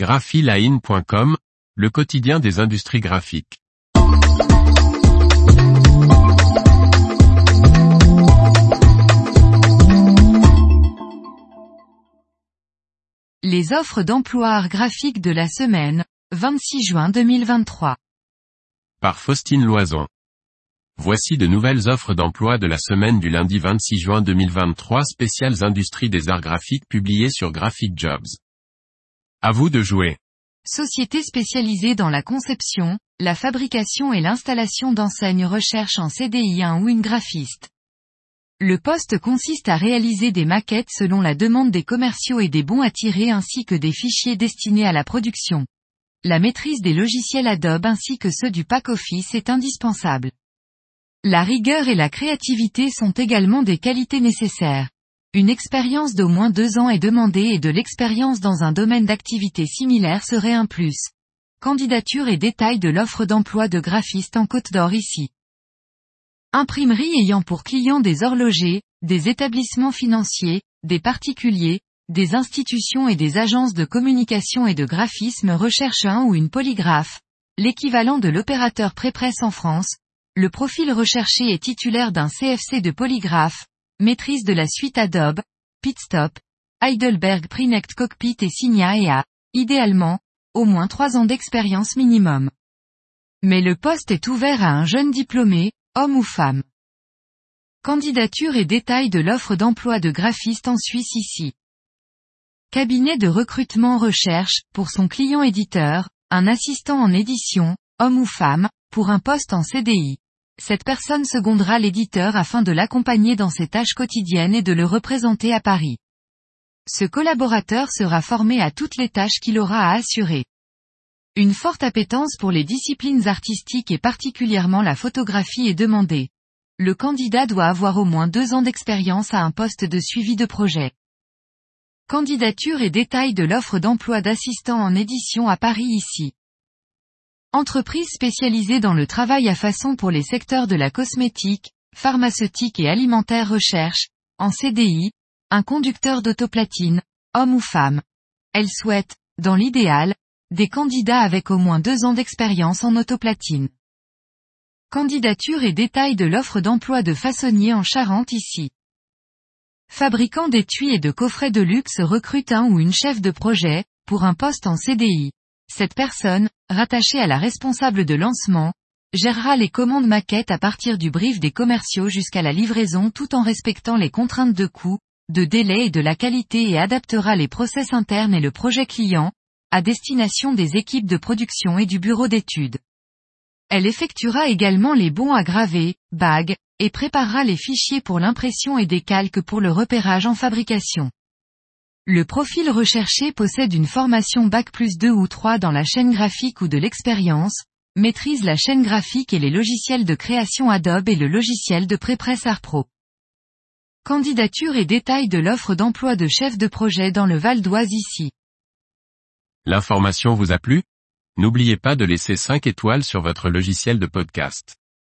graphiline.com, le quotidien des industries graphiques. Les offres d'emploi graphiques de la semaine, 26 juin 2023. Par Faustine Loison. Voici de nouvelles offres d'emploi de la semaine du lundi 26 juin 2023 spéciales industries des arts graphiques publiées sur Graphic Jobs. À vous de jouer. Société spécialisée dans la conception, la fabrication et l'installation d'enseignes recherche en CDI un ou une graphiste. Le poste consiste à réaliser des maquettes selon la demande des commerciaux et des bons à tirer ainsi que des fichiers destinés à la production. La maîtrise des logiciels Adobe ainsi que ceux du pack office est indispensable. La rigueur et la créativité sont également des qualités nécessaires. Une expérience d'au moins deux ans est demandée et de l'expérience dans un domaine d'activité similaire serait un plus. Candidature et détails de l'offre d'emploi de graphiste en Côte d'Or ici. Imprimerie ayant pour clients des horlogers, des établissements financiers, des particuliers, des institutions et des agences de communication et de graphisme recherche un ou une polygraphe, l'équivalent de l'opérateur prépresse en France, le profil recherché est titulaire d'un CFC de polygraphe, maîtrise de la suite Adobe, Pitstop, Heidelberg Prinect Cockpit et Signa et a, idéalement, au moins trois ans d'expérience minimum. Mais le poste est ouvert à un jeune diplômé, homme ou femme. Candidature et détails de l'offre d'emploi de graphiste en Suisse ici. Cabinet de recrutement recherche, pour son client éditeur, un assistant en édition, homme ou femme, pour un poste en CDI. Cette personne secondera l'éditeur afin de l'accompagner dans ses tâches quotidiennes et de le représenter à Paris. Ce collaborateur sera formé à toutes les tâches qu'il aura à assurer. Une forte appétence pour les disciplines artistiques et particulièrement la photographie est demandée. Le candidat doit avoir au moins deux ans d'expérience à un poste de suivi de projet. Candidature et détails de l'offre d'emploi d'assistant en édition à Paris ici. Entreprise spécialisée dans le travail à façon pour les secteurs de la cosmétique, pharmaceutique et alimentaire recherche, en CDI, un conducteur d'autoplatine, homme ou femme. Elle souhaite, dans l'idéal, des candidats avec au moins deux ans d'expérience en autoplatine. Candidature et détails de l'offre d'emploi de façonnier en Charente ici. Fabricant d'étuis et de coffrets de luxe recrute un ou une chef de projet, pour un poste en CDI. Cette personne, rattachée à la responsable de lancement, gérera les commandes maquettes à partir du brief des commerciaux jusqu'à la livraison tout en respectant les contraintes de coût, de délai et de la qualité et adaptera les process internes et le projet client, à destination des équipes de production et du bureau d'études. Elle effectuera également les bons à graver, bagues, et préparera les fichiers pour l'impression et des calques pour le repérage en fabrication. Le profil recherché possède une formation Bac plus 2 ou 3 dans la chaîne graphique ou de l'expérience, maîtrise la chaîne graphique et les logiciels de création Adobe et le logiciel de prépresse Pro. Candidature et détails de l'offre d'emploi de chef de projet dans le Val d'Oise ici. L'information vous a plu? N'oubliez pas de laisser 5 étoiles sur votre logiciel de podcast.